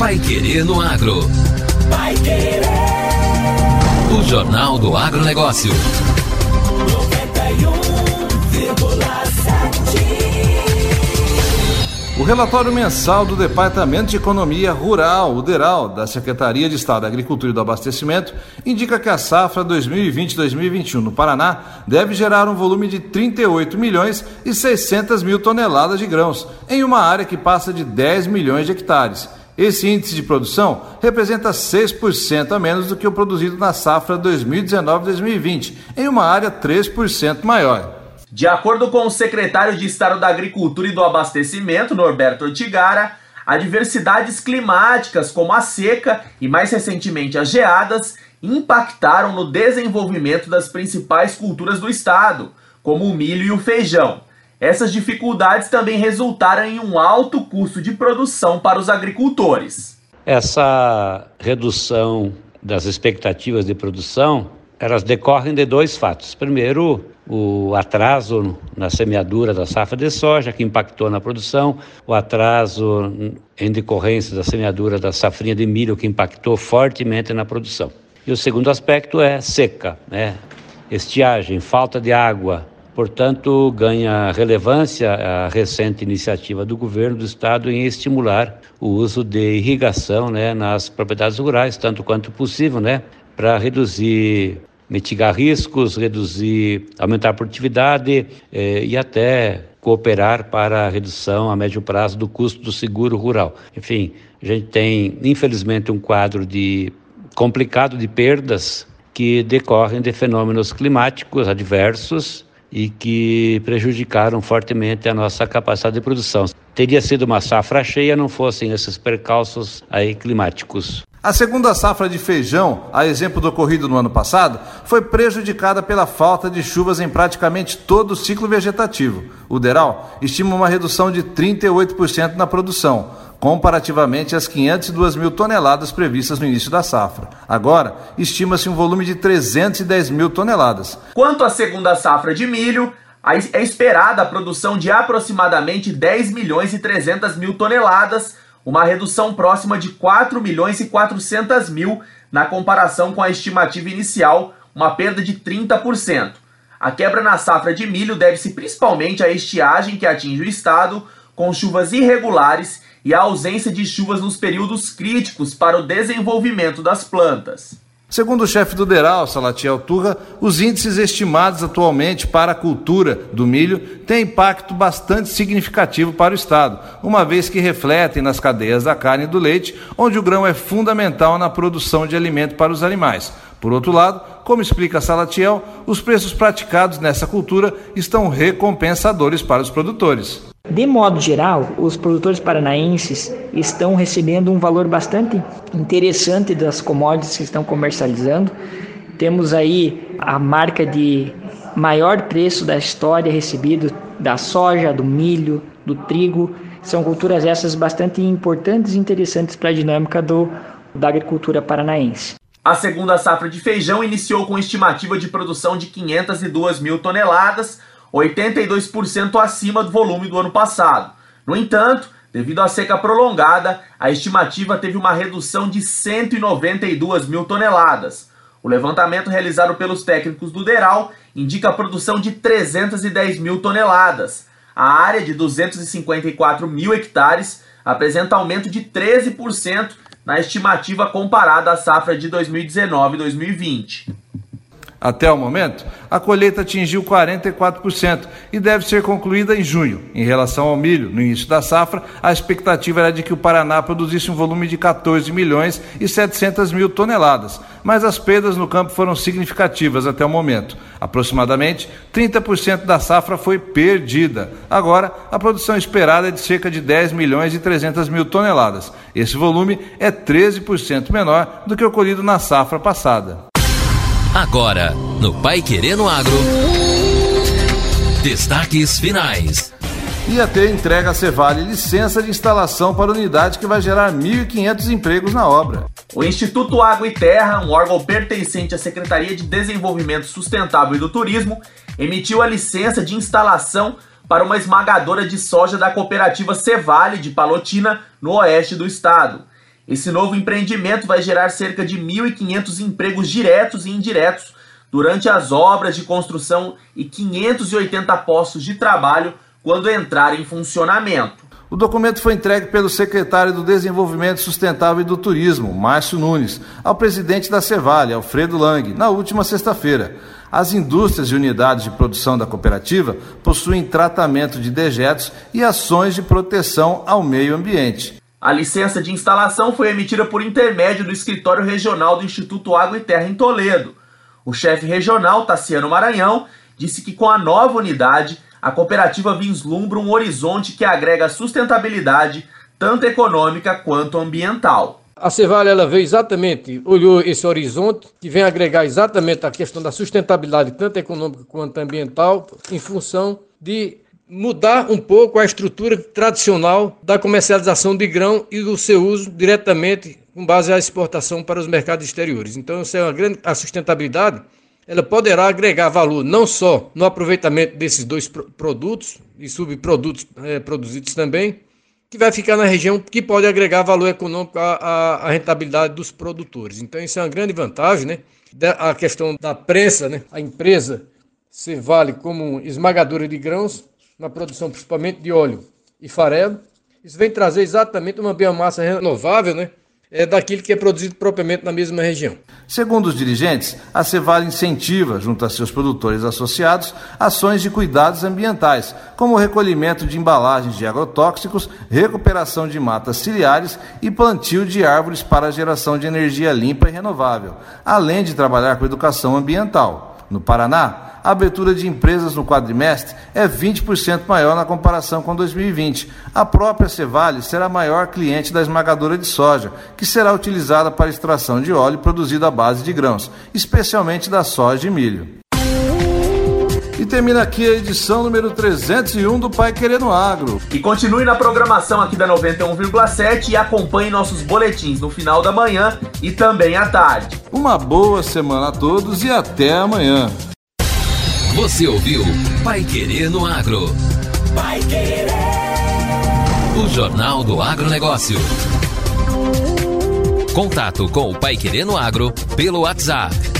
Pai Querer no Agro. Pai Querer. O Jornal do Agronegócio. 91,7. O relatório mensal do Departamento de Economia Rural, o DERAL, da Secretaria de Estado da Agricultura e do Abastecimento, indica que a safra 2020-2021 no Paraná deve gerar um volume de 38 milhões e 600 mil toneladas de grãos, em uma área que passa de 10 milhões de hectares. Esse índice de produção representa 6% a menos do que o produzido na safra 2019-2020, em uma área 3% maior. De acordo com o secretário de Estado da Agricultura e do Abastecimento, Norberto Ortigara, adversidades climáticas como a seca e mais recentemente as geadas impactaram no desenvolvimento das principais culturas do estado, como o milho e o feijão. Essas dificuldades também resultaram em um alto custo de produção para os agricultores. Essa redução das expectativas de produção, elas decorrem de dois fatos. Primeiro, o atraso na semeadura da safra de soja, que impactou na produção, o atraso em decorrência da semeadura da safrinha de milho, que impactou fortemente na produção. E o segundo aspecto é seca, né? estiagem, falta de água, Portanto, ganha relevância a recente iniciativa do governo do estado em estimular o uso de irrigação né, nas propriedades rurais, tanto quanto possível, né, para reduzir, mitigar riscos, reduzir, aumentar a produtividade eh, e até cooperar para a redução a médio prazo do custo do seguro rural. Enfim, a gente tem, infelizmente, um quadro de complicado de perdas que decorrem de fenômenos climáticos adversos e que prejudicaram fortemente a nossa capacidade de produção. Teria sido uma safra cheia não fossem esses percalços aí climáticos. A segunda safra de feijão, a exemplo do ocorrido no ano passado, foi prejudicada pela falta de chuvas em praticamente todo o ciclo vegetativo. O DERAL estima uma redução de 38% na produção, comparativamente às 502 mil toneladas previstas no início da safra. Agora, estima-se um volume de 310 mil toneladas. Quanto à segunda safra de milho, é esperada a produção de aproximadamente 10 milhões e 300 mil toneladas, uma redução próxima de 4 milhões e 400 mil na comparação com a estimativa inicial, uma perda de 30%. A quebra na safra de milho deve-se principalmente à estiagem que atinge o estado, com chuvas irregulares e a ausência de chuvas nos períodos críticos para o desenvolvimento das plantas. Segundo o chefe do DERAL, Salatiel Turra, os índices estimados atualmente para a cultura do milho têm impacto bastante significativo para o Estado, uma vez que refletem nas cadeias da carne e do leite, onde o grão é fundamental na produção de alimento para os animais. Por outro lado, como explica Salatiel, os preços praticados nessa cultura estão recompensadores para os produtores. De modo geral, os produtores paranaenses estão recebendo um valor bastante interessante das commodities que estão comercializando. Temos aí a marca de maior preço da história recebido da soja, do milho, do trigo. São culturas essas bastante importantes e interessantes para a dinâmica do, da agricultura paranaense. A segunda safra de feijão iniciou com estimativa de produção de 502 mil toneladas, 82% acima do volume do ano passado. No entanto, devido à seca prolongada, a estimativa teve uma redução de 192 mil toneladas. O levantamento realizado pelos técnicos do DERAL indica a produção de 310 mil toneladas. A área de 254 mil hectares apresenta aumento de 13% na estimativa comparada à safra de 2019-2020. Até o momento, a colheita atingiu 44% e deve ser concluída em junho. Em relação ao milho, no início da safra, a expectativa era de que o Paraná produzisse um volume de 14 milhões e 700 mil toneladas, mas as perdas no campo foram significativas até o momento. Aproximadamente 30% da safra foi perdida. Agora, a produção esperada é de cerca de 10 milhões e 300 mil toneladas. Esse volume é 13% menor do que o colhido na safra passada. Agora, no Pai Querendo Agro. Destaques finais. IAT entrega a Cevale licença de instalação para unidade que vai gerar 1.500 empregos na obra. O Instituto Água e Terra, um órgão pertencente à Secretaria de Desenvolvimento Sustentável e do Turismo, emitiu a licença de instalação para uma esmagadora de soja da cooperativa Cevale de Palotina, no oeste do estado. Esse novo empreendimento vai gerar cerca de 1.500 empregos diretos e indiretos durante as obras de construção e 580 postos de trabalho quando entrar em funcionamento. O documento foi entregue pelo secretário do Desenvolvimento Sustentável e do Turismo, Márcio Nunes, ao presidente da Cevale, Alfredo Lang, na última sexta-feira. As indústrias e unidades de produção da cooperativa possuem tratamento de dejetos e ações de proteção ao meio ambiente. A licença de instalação foi emitida por intermédio do escritório regional do Instituto Água e Terra em Toledo. O chefe regional, Tassiano Maranhão, disse que com a nova unidade a cooperativa vislumbra um horizonte que agrega sustentabilidade, tanto econômica quanto ambiental. A Cevale ela veio exatamente, olhou esse horizonte, que vem agregar exatamente a questão da sustentabilidade, tanto econômica quanto ambiental, em função de mudar um pouco a estrutura tradicional da comercialização de grão e do seu uso diretamente com base à exportação para os mercados exteriores. Então, isso é uma grande a sustentabilidade ela poderá agregar valor não só no aproveitamento desses dois produtos e subprodutos é, produzidos também, que vai ficar na região que pode agregar valor econômico à, à, à, rentabilidade dos produtores. Então isso é uma grande vantagem, né? A questão da prensa, né? A empresa se vale como esmagadora de grãos na produção principalmente de óleo e farelo. Isso vem trazer exatamente uma biomassa renovável, né? é, daquilo que é produzido propriamente na mesma região. Segundo os dirigentes, a Cevale incentiva, junto a seus produtores associados, ações de cuidados ambientais, como o recolhimento de embalagens de agrotóxicos, recuperação de matas ciliares e plantio de árvores para a geração de energia limpa e renovável, além de trabalhar com educação ambiental. No Paraná, a abertura de empresas no quadrimestre é 20% maior na comparação com 2020. A própria Cevale será a maior cliente da esmagadora de soja, que será utilizada para extração de óleo produzido à base de grãos, especialmente da soja e milho. E termina aqui a edição número 301 do Pai Querendo Agro. E continue na programação aqui da 91,7 e acompanhe nossos boletins no final da manhã e também à tarde. Uma boa semana a todos e até amanhã. Você ouviu Pai Querer no Agro. Pai Querer. O Jornal do Agronegócio. Contato com o Pai Querer no Agro pelo WhatsApp